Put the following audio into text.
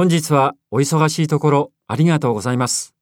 本日はお忙しいところありがとうございます。